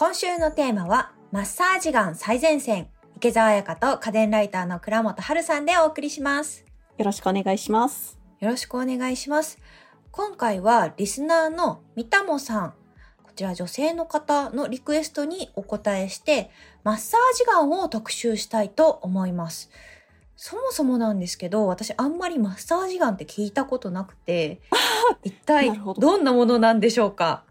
今週のテーマは、マッサージガン最前線。池澤彩香と家電ライターの倉本春さんでお送りします。よろしくお願いします。よろしくお願いします。今回はリスナーの三田もさん。こちら女性の方のリクエストにお答えして、マッサージガンを特集したいと思います。そもそもなんですけど、私あんまりマッサージガンって聞いたことなくて、一体どんなものなんでしょうか？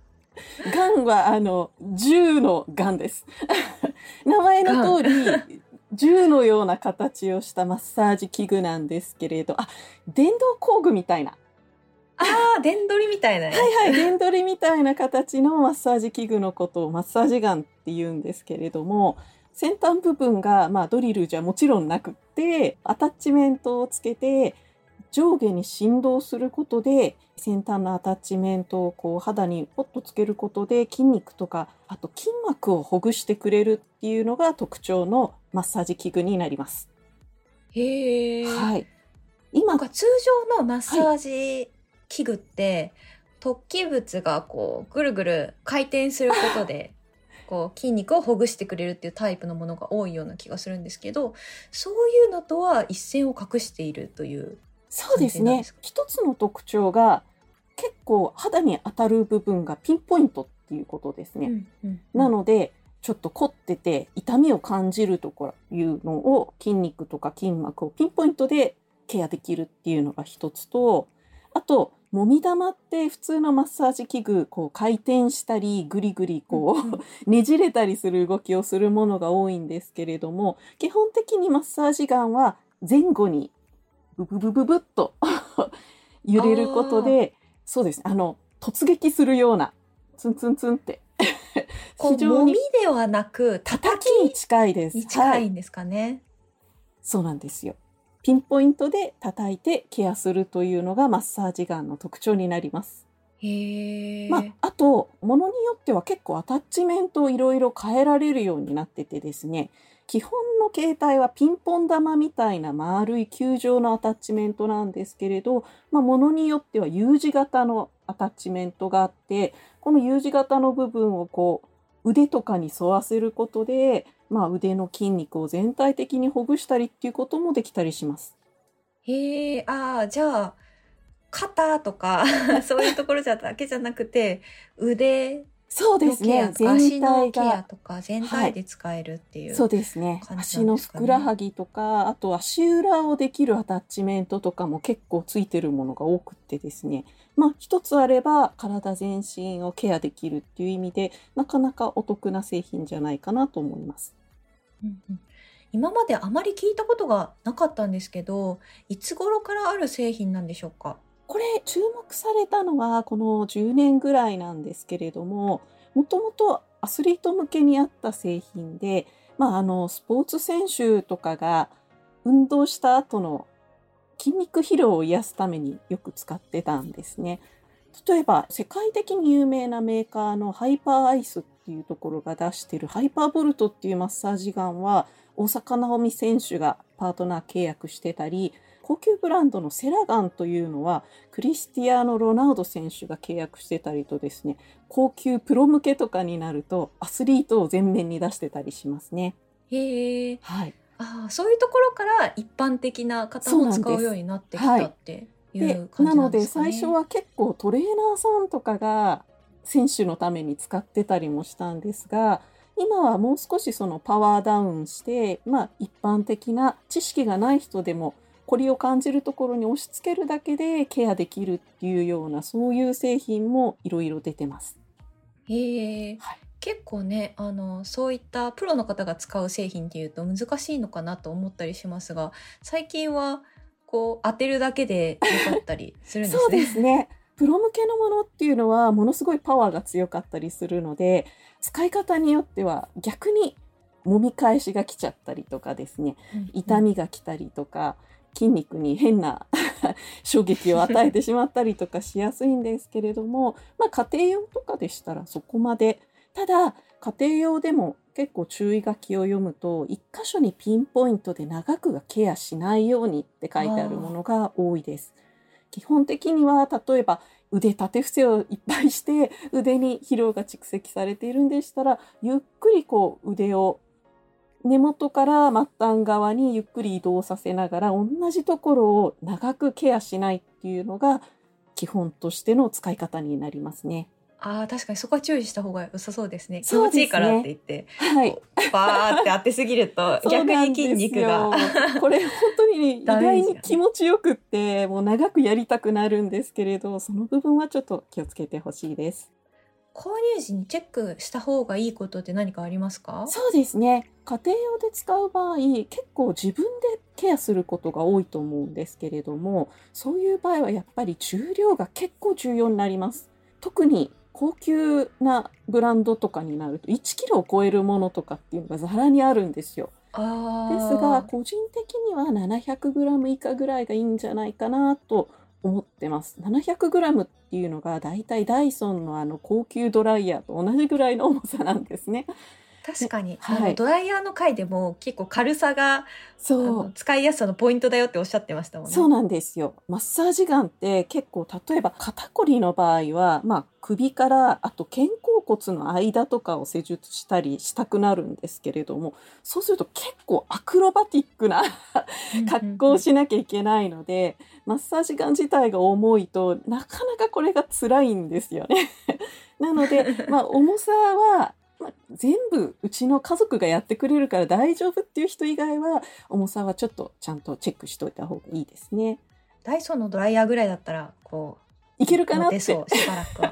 ガンはあの銃のガンです。名前の通り銃のような形をしたマッサージ器具なんですけれど、あ、電動工具みたいな。ああ、電取りみたいな。はいはい、電取りみたいな形のマッサージ器具のことをマッサージガンって言うんですけれども、先端部分が、まあ、ドリルじゃもちろんなくって、アタッチメントをつけて、上下に振動することで、先端のアタッチメントをこう肌にポッとつけることで筋肉とか、あと筋膜をほぐしてくれるっていうのが特徴のマッサージ器具になります。へえ。はい。今通常のマッサージ器具って、突起物がこうぐるぐる回転することで こう筋肉をほぐしてくれるっていうタイプのものが多いような気がするんですけどそういうのとは一線を画しているというそうですね。一つの特徴が結構肌に当たる部分がピンポイントっていうことですね。うんうんなのでちょっと凝ってて痛みを感じるところいうのを筋肉とか筋膜をピンポイントでケアできるっていうのが一つとあともみ玉って普通のマッサージ器具こう回転したりぐりぐりこう、ねじれたりする動きをするものが多いんですけれども基本的にマッサージガンは前後にブブブブブッと揺れることでそうですあの突撃するようなツンツンツンってこうもみではなく叩きに近いです。近いんですかね。そうなんですよ。ピンポイントで叩いてケアするというのがマッサージガンの特徴になります。へえ。まあ、あと、ものによっては結構アタッチメントをいろいろ変えられるようになっててですね、基本の形態はピンポン玉みたいな丸い球状のアタッチメントなんですけれど、まあ、ものによっては U 字型のアタッチメントがあって、この U 字型の部分をこう腕とかに沿わせることで、まあ、腕の筋肉を全体的にほぐしたりっていうこともできたりします。へえ、ああ、じゃあ、肩とか、そういうところだけじゃなくて、腕そうですねのケア。とか、足全の体がケアとか、全体で使えるっていう。そうですね。足のふくらはぎとか、あと足裏をできるアタッチメントとかも結構ついてるものが多くってですね。まあ一つあれば体全身をケアできるっていう意味で、なかなかお得な製品じゃないかなと思います。うんうん今まであまり聞いたことがなかったんですけど、いつ頃からある製品なんでしょうか？これ注目されたのはこの10年ぐらいなんですけれども、もともとアスリート向けにあった製品で、まああのスポーツ選手とかが運動した後の筋肉疲労を癒すためによく使ってたんですね。例えば世界的に有名なメーカーのハイパーアイスっていうところが出してるハイパーボルトっていうマッサージガンは大坂なおみ選手がパートナー契約してたり高級ブランドのセラガンというのはクリスティアーノ・ロナウド選手が契約してたりとですね高級プロ向けとかになるとアスリートを前面に出してたりしますね。へえ。はい、ああ、そういうところから一般的な方も使うようになってきたっていでう感なのじなんでかね。です最初は結構トレーナーさんとかが選手のために使ってたりもしたんですが今はもう少しそのパワーダウンして、まあ、一般的な知識がない人でもこりを感じるところに押し付けるだけでケアできるっていうようなそういう製品もいろいろ出てます。へえ、はい結構ねあのそういったプロの方が使う製品っていうと難しいのかなと思ったりしますが最近はこう当てるだけでよかったりするんですね。そうですね。プロ向けのものっていうのはものすごいパワーが強かったりするので使い方によっては逆に揉み返しが来ちゃったりとかですねうん痛みが来たりとか筋肉に変な 衝撃を与えてしまったりとかしやすいんですけれども、まあ、家庭用とかでしたらそこまでただ家庭用でも結構注意書きを読むと一箇所にピンポイントで長くがケアしないようにって書いてあるものが多いです。基本的には例えば腕立て伏せをいっぱいして腕に疲労が蓄積されているんでしたらゆっくりこう腕を根元から末端側にゆっくり移動させながら同じところを長くケアしないっていうのが基本としての使い方になりますね。ああ、確かにそこは注意した方が良さそうですね。すね持ちいいからって言って、はい。バーって当てすぎると、逆に筋肉が。これ本当にね、意外に気持ちよくって、もう長くやりたくなるんですけれど、その部分はちょっと気をつけてほしいです。購入時にチェックした方がいいことって何かありますか？そうですね。家庭用で使う場合、結構自分でケアすることが多いと思うんですけれども、そういう場合はやっぱり重量が結構重要になります。特に高級なブランドとかになると1キロを超えるものとかっていうのがざらにあるんですよ。ですが個人的には 700g 以下ぐらいがいいんじゃないかなと思ってます。700g っていうのがだいたいダイソンのあの高級ドライヤーと同じぐらいの重さなんですね。確かに、はいドライヤーの回でも結構軽さがあそのう。使いやすさのポイントだよっておっしゃってましたもんね。そうなんですよ。マッサージガンって結構例えば肩こりの場合は、まあ首からあと肩甲骨の間とかを施術したりしたくなるんですけれども、そうすると結構アクロバティックな格好をしなきゃいけないので、マッサージガン自体が重いとなかなかこれが辛いんですよね。なので、まあ、重さは、まあ、全部うちの家族がやってくれるから大丈夫っていう人以外は重さはちょっとちゃんとチェックしといた方がいいですね。ダイソンのドライヤーぐらいだったらこいけるうかなって。そうしばらくは。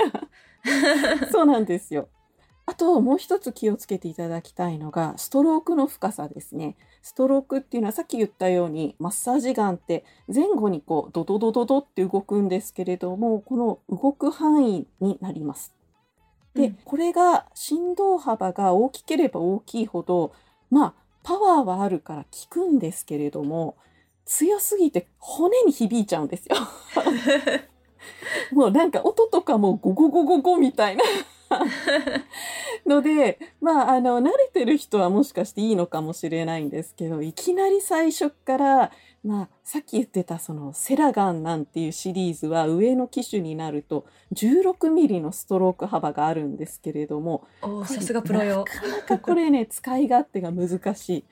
そうなんですよ。あともう一つ気をつけていただきたいのがストロークの深さですね。ストロークっていうのはさっき言ったようにマッサージガンって前後にこうドドドドドって動くんですけれどもこの動く範囲になります。で、うんこれが振動幅が大きければ大きいほどまあパワーはあるから効くんですけれども強すぎて骨に響いちゃうんですよ。もうなんか音とかもゴゴゴゴゴみたいな のでまああの慣れてる人はもしかしていいのかもしれないんですけどいきなり最初からまあさっき言ってたそのセラガンなんていうシリーズは上の機種になると16ミリのストローク幅があるんですけれどもさすがプロよ。なかなかこれね 使い勝手が難しい。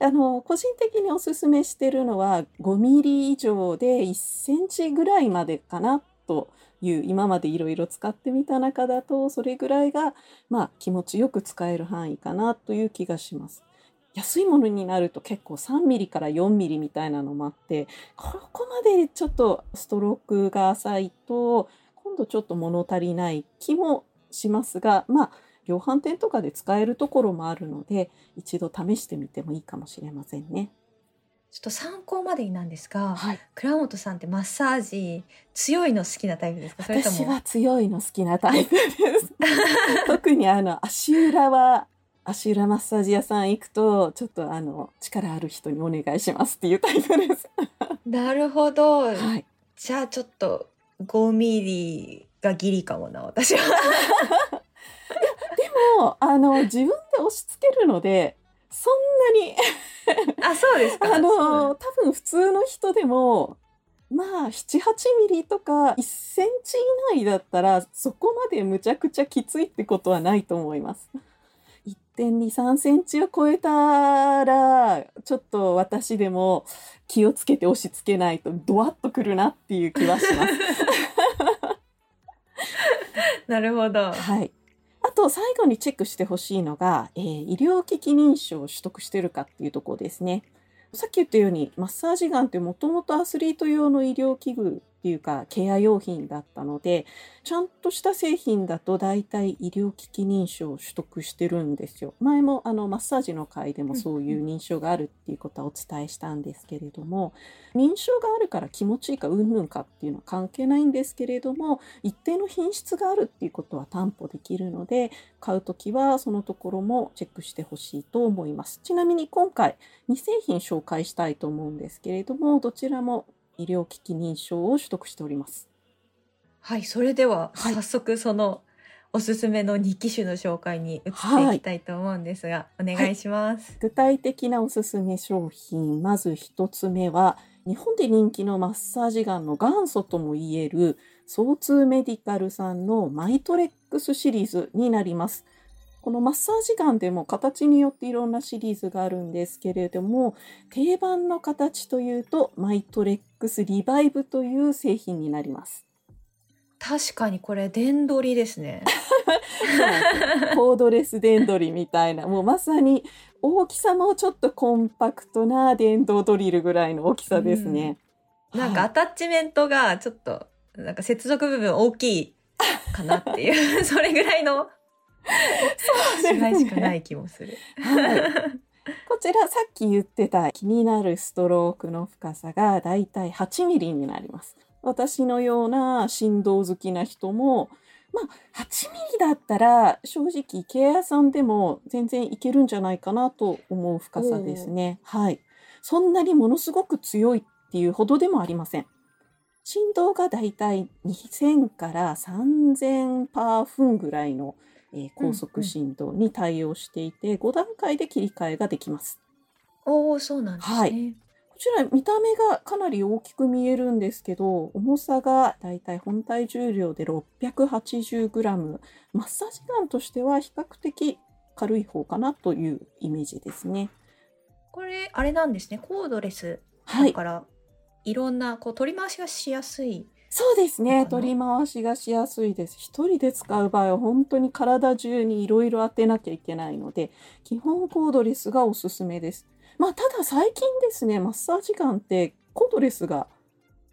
あの個人的におすすめしてるのは5ミリ以上で1センチぐらいまでかなという今までいろいろ使ってみた中だとそれぐらいがまあ気持ちよく使える範囲かなという気がします。安いものになると結構3ミリから4ミリみたいなのもあってここまでちょっとストロークが浅いと今度ちょっと物足りない気もしますがまあ量販店とかで使えるところもあるので一度試してみてもいいかもしれませんね。ちょっと参考までになんですが、はい、倉本さんってマッサージ強いの好きなタイプですか？それとも？私は強いの好きなタイプです。特にあの足裏は足裏マッサージ屋さん行くとちょっとあの力ある人にお願いしますっていうタイプです。なるほど。はい、じゃあちょっと5ミリがギリかもな私は。でもあの自分で押し付けるのでそんなにあそうですか。あの多分普通の人でもまあ78ミリとか1センチ以内だったらそこまでむちゃくちゃきついってことはないと思います。1.23センチを超えたらちょっと私でも気をつけて押し付けないとドワッとくるなっていう気はします。なるほど。はい。あと最後にチェックしてほしいのが、えー医療機器認証を取得してるかっていうところですね。さっき言ったようにマッサージガンってもともとアスリート用の医療器具っていうかケア用品だったのでちゃんとした製品だと大体医療機器認証を取得してるんですよ。前もあのマッサージの回でもそういう認証があるっていうことはお伝えしたんですけれども認証があるから気持ちいいかうんぬんかっていうのは関係ないんですけれども一定の品質があるっていうことは担保できるので買うときはそのところもチェックしてほしいと思います。ちなみに今回2製品紹介したいと思うんですけれどもどちらも医療機器認証を取得しております。はい、それでははい早速そのおすすめの2機種の紹介に移っていきたいと思うんですが、お願いします。具体的なおすすめ商品まず1つ目は日本で人気のマッサージガンの元祖ともいえる、ソーツーメディカルさんのマイトレックスシリーズになります。このマッサージガンでも形によっていろんなシリーズがあるんですけれども、定番の形というと、マイトレックスリバイブという製品になります。確かにこれ、電取りですね。コードレス電取りみたいな、もうまさに大きさもちょっとコンパクトな電動ドリルぐらいの大きさですね。うん、なんかアタッチメントがちょっと、なんか接続部分大きいかなっていう、それぐらいの違いしかない気もする。はい。こちらさっき言ってた気になるストロークの深さがだいたい8ミリになります。私のような振動好きな人も、まあ、8ミリだったら正直ケアさんでも全然いけるんじゃないかなと思う深さですね。はい。そんなにものすごく強いっていうほどでもありません。振動がだいたい2000から3000パー分ぐらいのえー、高速振動に対応していて、うんうん、5段階で切り替えができます。おお、そうなんですね。はい。こちら見た目がかなり大きく見えるんですけど、重さがだいたい本体重量で 680g。マッサージガンとしては比較的軽い方かなというイメージですね。これ、あれなんですね。コードレスだから、はい、いろんなこう取り回しがしやすいそうですね。取り回しがしやすいです。一人で使う場合は本当に体中にいろいろ当てなきゃいけないので、基本コードレスがおすすめです。まあ、ただ最近ですね、マッサージガンってコードレスが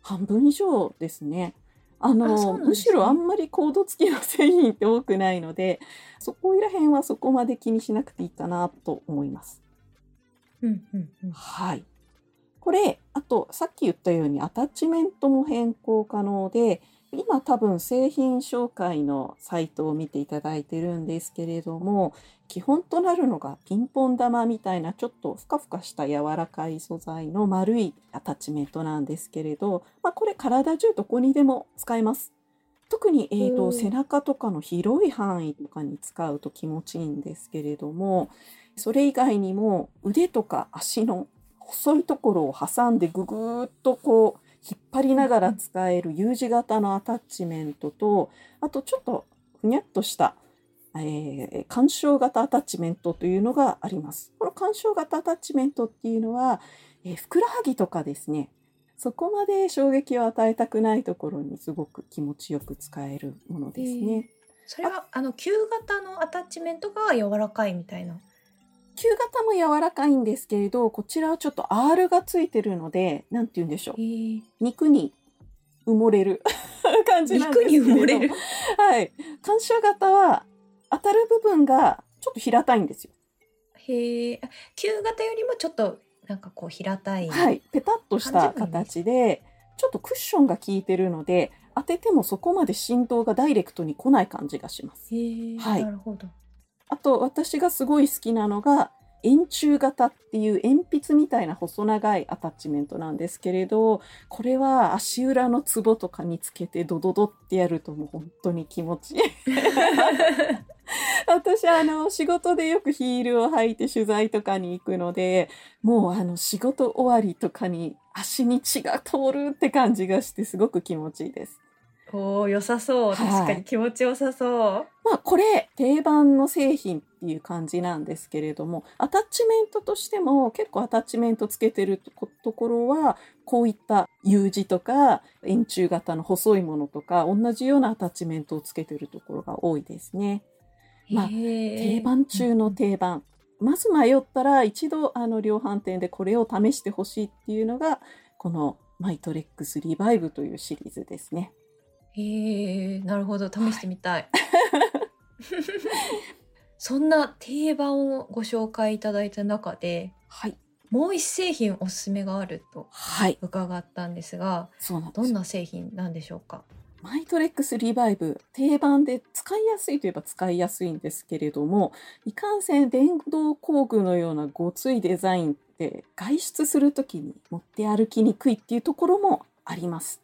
半分以上ですね。あの、ね、むしろあんまりコード付きの製品って多くないので、そこら辺はそこまで気にしなくていいかなと思います。うんうんうん、はい。これ、あと、さっき言ったようにアタッチメントも変更可能で、今多分製品紹介のサイトを見ていただいてるんですけれども、基本となるのがピンポン玉みたいなちょっとふかふかした柔らかい素材の丸いアタッチメントなんですけれど、まあ、これ体中どこにでも使えます。特に、えーと、背中とかの広い範囲とかに使うと気持ちいいんですけれども、それ以外にも腕とか足の細いところを挟んでぐぐーっとこう引っ張りながら使える U 字型のアタッチメントとあとちょっとふにゃっとした、えー、干渉型アタッチメントというのがあります。この干渉型アタッチメントっていうのは、えー、ふくらはぎとかですねそこまで衝撃を与えたくないところにすごく気持ちよく使えるものですね。それはあの旧型のアタッチメントが柔らかいみたいな？旧型も柔らかいんですけれど、こちらはちょっと R がついてるので、なんて言うんでしょう。肉に埋もれる 感じなんですけど。肉に埋もれる？はい。干渉型は当たる部分がちょっと平たいんですよ。へえ。旧型よりもちょっとなんかこう平たい。はい。ペタッとした形で、ちょっとクッションが効いてるので、当ててもそこまで振動がダイレクトに来ない感じがします。へはい。なるほど。あと私がすごい好きなのが円柱型っていう鉛筆みたいな細長いアタッチメントなんですけれどこれは足裏のツボとかにつけてドドドってやるともう本当に気持ちいい 私あの仕事でよくヒールを履いて取材とかに行くのでもうあの仕事終わりとかに足に血が通るって感じがしてすごく気持ちいいです。おお良さそう。確かに気持ちよさそう。はい、まあこれ定番の製品っていう感じなんですけれども、アタッチメントとしても結構アタッチメントつけてるところは、こういった U 字とか円柱型の細いものとか、同じようなアタッチメントをつけてるところが多いですね。まあ、定番中の定番。まず迷ったら一度あの量販店でこれを試してほしいっていうのが、このマイトレックスリバイブというシリーズですね。へえ、なるほど。試してみたい。そんな定番をご紹介いただいた中で、はい、もう一製品おすすめがあると伺ったんですが、はい、どんな製品なんでしょうか？マイトレックスリバイブ定番で使いやすいといえば使いやすいんですけれどもいかんせん電動工具のようなごついデザインって外出する時に持って歩きにくいっていうところもあります。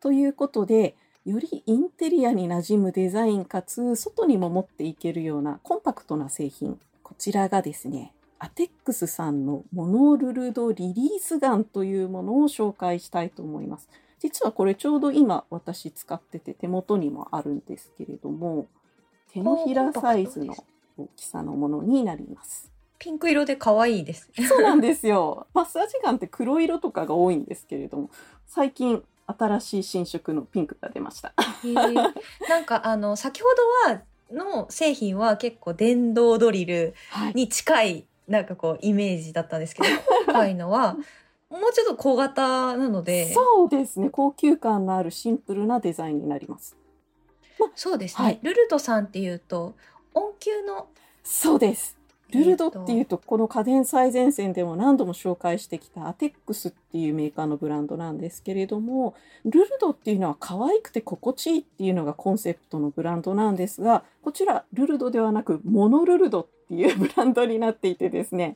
ということでよりインテリアに馴染むデザインかつ外にも持っていけるようなコンパクトな製品こちらがですねアテックスさんのモノルルドリリースガンというものを紹介したいと思います。実はこれちょうど今私使ってて手元にもあるんですけれども、手のひらサイズの大きさのものになります。ピンク色で可愛いです。そうなんですよ。マッサージガンって黒色とかが多いんですけれども、最近新しい新色のピンクが出ました。なんかあの先ほどはの製品は結構電動ドリルはい。に近いなんかこうイメージだったんですけど 今回のはもうちょっと小型なのでそうですね。高級感のあるシンプルなデザインになります。そうですね、はいルルトさんっていうと音球のそうです。ルルドっていうと、この家電最前線でも何度も紹介してきたアテックスっていうメーカーのブランドなんですけれども、ルルドっていうのは可愛くて心地いいっていうのがコンセプトのブランドなんですが、こちらルルドではなくモノルルドっていうブランドになっていてですね、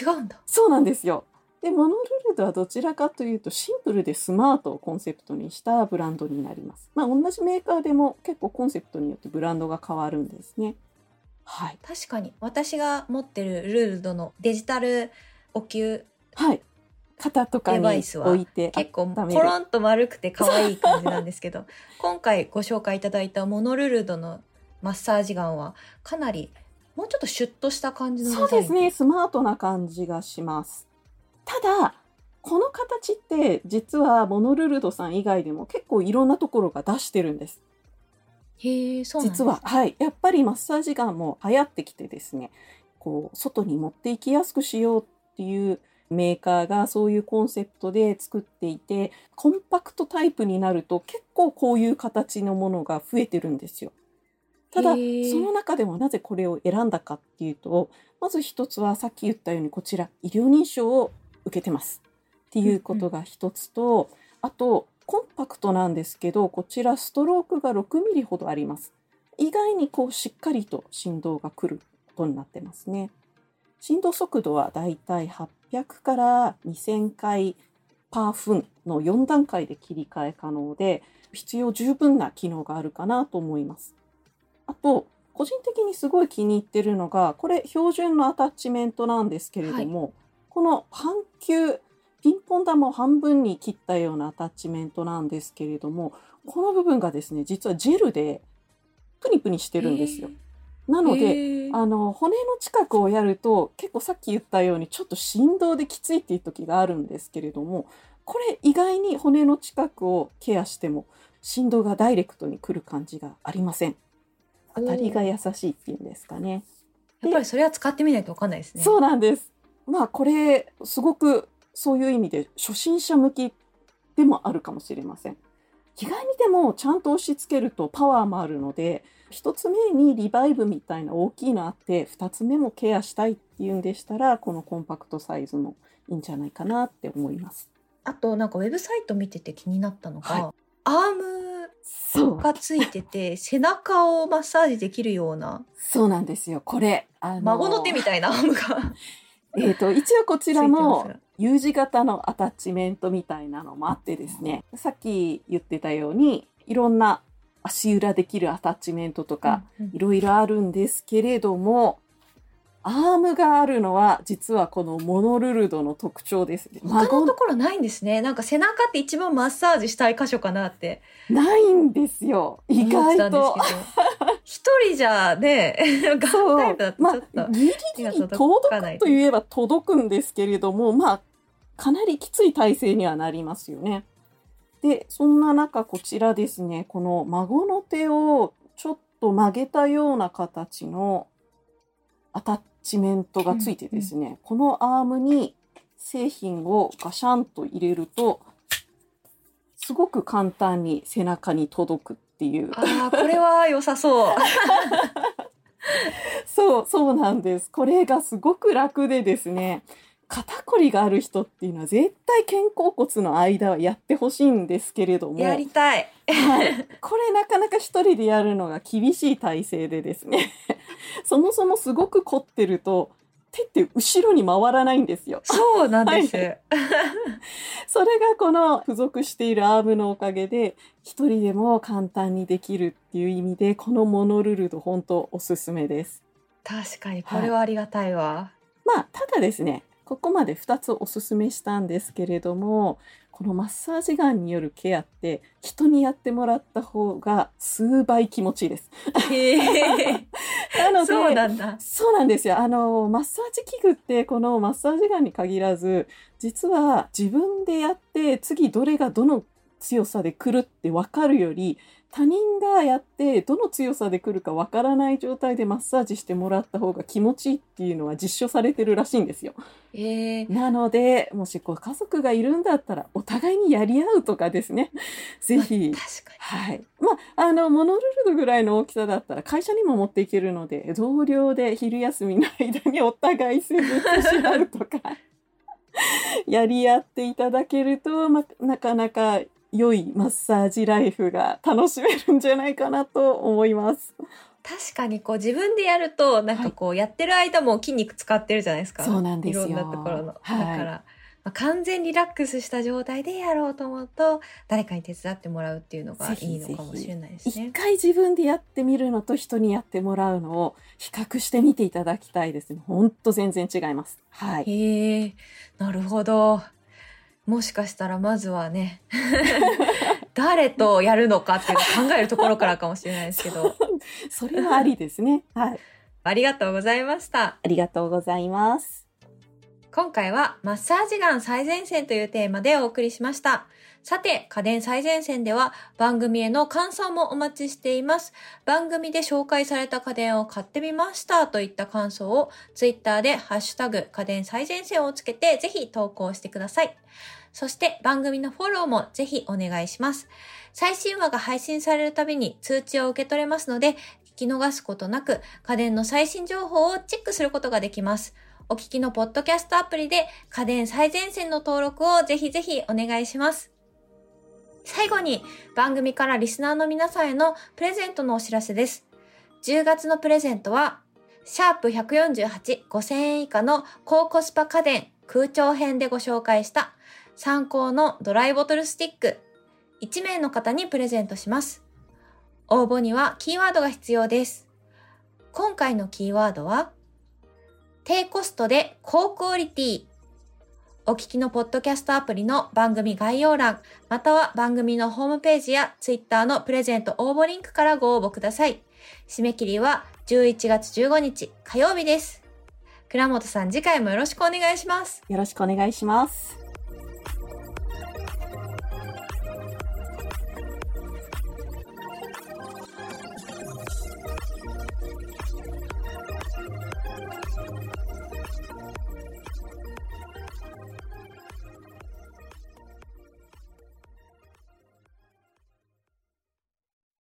違うんだそうなんですよ。で、モノルルドはどちらかというとシンプルでスマートをコンセプトにしたブランドになります。まあ同じメーカーでも結構コンセプトによってブランドが変わるんですね。はい。確かに私が持ってるルルドのデジタルお灸はい。肩とかに置いて結構コロンと丸くて可愛い感じなんですけど 今回ご紹介いただいたモノルルドのマッサージガンはかなりもうちょっとシュッとした感じのそうですね。スマートな感じがします。ただ、この形って実はモノルルドさん以外でも結構いろんなところが出してるんです。へえそうなんです実は。はい。やっぱりマッサージガンも流行ってきてですね、こう、外に持っていきやすくしようっていうメーカーがそういうコンセプトで作っていて、コンパクトタイプになると結構こういう形のものが増えてるんですよ。ただ、その中でもなぜこれを選んだかっていうと、まず一つはさっき言ったようにこちら医療認証を受けてますっていうことが一つと、あとコンパクトなんですけど、こちらストロークが6ミリほどあります。意外にこうしっかりと振動が来ることになってますね。振動速度はだいたい800から2000回パー分の4段階で切り替え可能で、必要十分な機能があるかなと思います。あと、個人的にすごい気に入ってるのが、これ標準のアタッチメントなんですけれども、この半球、ピンポン玉を半分に切ったようなアタッチメントなんですけれども、この部分がですね、実はジェルでプニプニしてるんですよ。なので、へー。あの骨の近くをやると結構さっき言ったようにちょっと振動できついっていう時があるんですけれどもこれ意外に骨の近くをケアしても振動がダイレクトに来る感じがありません。当たりが優しいっていうんですかね。やっぱりそれは使ってみないとわかんないですね。そうなんです。まあこれすごくそういう意味で初心者向きでもあるかもしれません。意外にでもちゃんと押し付けるとパワーもあるので一つ目にリバイブみたいな大きいのあって二つ目もケアしたいっていうんでしたらこのコンパクトサイズもいいんじゃないかなって思います。あとなんかウェブサイト見てて気になったのが、はい。アームがついてて 背中をマッサージできるような。そうなんですよ。これあの孫の手みたいなアームがえー、と一応こちらの U 字型のアタッチメントみたいなのもあってですね。さっき言ってたようにいろんな足裏できるアタッチメントとか、いろいろあるんですけれどもアームがあるのは実はこのモノルルドの特徴ですね。他のところないんですね。なんか背中って一番マッサージしたい箇所かなって。ないんですよ。意外と。ど。一人じゃねガンタイプだとまちょっと、あ、ギリギリ届くといえば届くんですけれども、まあ、かなりきつい体勢にはなりますよね。で、そんな中、こちらですね、この孫の手をちょっと曲げたような形のアタッチメントがついてですね、このアームに製品をガシャンと入れると、すごく簡単に背中に届くっていう。ああこれは良さそう そう、そうなんです。これがすごく楽でですね、肩こりがある人っていうのは絶対肩甲骨の間はやってほしいんですけれども、やりたい。はい、これなかなか一人でやるのが厳しい体勢でですね、そもそもすごく凝ってると、手って後ろに回らないんですよ。そうなんです、はそれがこの付属しているアームのおかげで、一人でも簡単にできるっていう意味で、このモノルルド本当おすすめです。確かにこれはありがたいわ、まあ、ただですね、ここまで2つおすすめしたんですけれども、このマッサージガンによるケアって人にやってもらった方が数倍気持ちいいです。へえ。なので、そうなんだ。そうなんですよ。あの、マッサージ器具って、このマッサージガンに限らず、実は自分でやって、次どれがどの強さで来るって分かるより、他人がやって、どの強さで来るか分からない状態でマッサージしてもらった方が気持ちいいっていうのは実証されてるらしいんですよ。ええ。なので、もしこう家族がいるんだったら、お互いにやり合うとかですね。ぜひ。はい。まあ、あの、モノルルドぐらいの大きさだったら会社にも持っていけるので、同僚で昼休みの間にお互い施術し合うとか、やり合っていただけると、まあ、なかなか良いマッサージライフが楽しめるんじゃないかなと思います。に。確かにこう自分でやると、なんかこうやってる間も筋肉使ってるじゃないですか。そうなんですよいろんなところの。はいだから、まあ、完全リラックスした状態でやろうと思うと、誰かに手伝ってもらうっていうのがぜひいいのかもしれないです一ね。回自分でやってみるのと人にやってもらうのを比較してみていただきたいですね。ほんと全然違います。はい。へえ、なるほど。もしかしたらまずはね、誰とやるのかっていうのを考えるところからかもしれないですけど、それはありですね。はい。ありがとうございました。ありがとうございます。今回はマッサージガン最前線というテーマでお送りしました。さて、家電最前線では番組への感想もお待ちしています。番組で紹介された家電を買ってみましたといった感想をツイッターでハッシュタグ家電最前線をつけてぜひ投稿してください。そして番組のフォローもぜひお願いします。最新話が配信されるたびに通知を受け取れますので、聞き逃すことなく家電の最新情報をチェックすることができます。お聞きのポッドキャストアプリで家電最前線の登録をぜひぜひお願いします。最後に番組からリスナーの皆さんへのプレゼントのお知らせです。10月のプレゼントは、シャープ148 5000円以下の高コスパ家電空調編でご紹介した参考のドライボトルスティック1名の方にプレゼントします。応募にはキーワードが必要です。今回のキーワードは、低コストで高クオリティ。お聞きのポッドキャストアプリの番組概要欄、または番組のホームページやツイッターのプレゼント応募リンクからご応募ください。締め切りは11月15日火曜日です。倉本さん次回もよろしくお願いします。よろしくお願いします。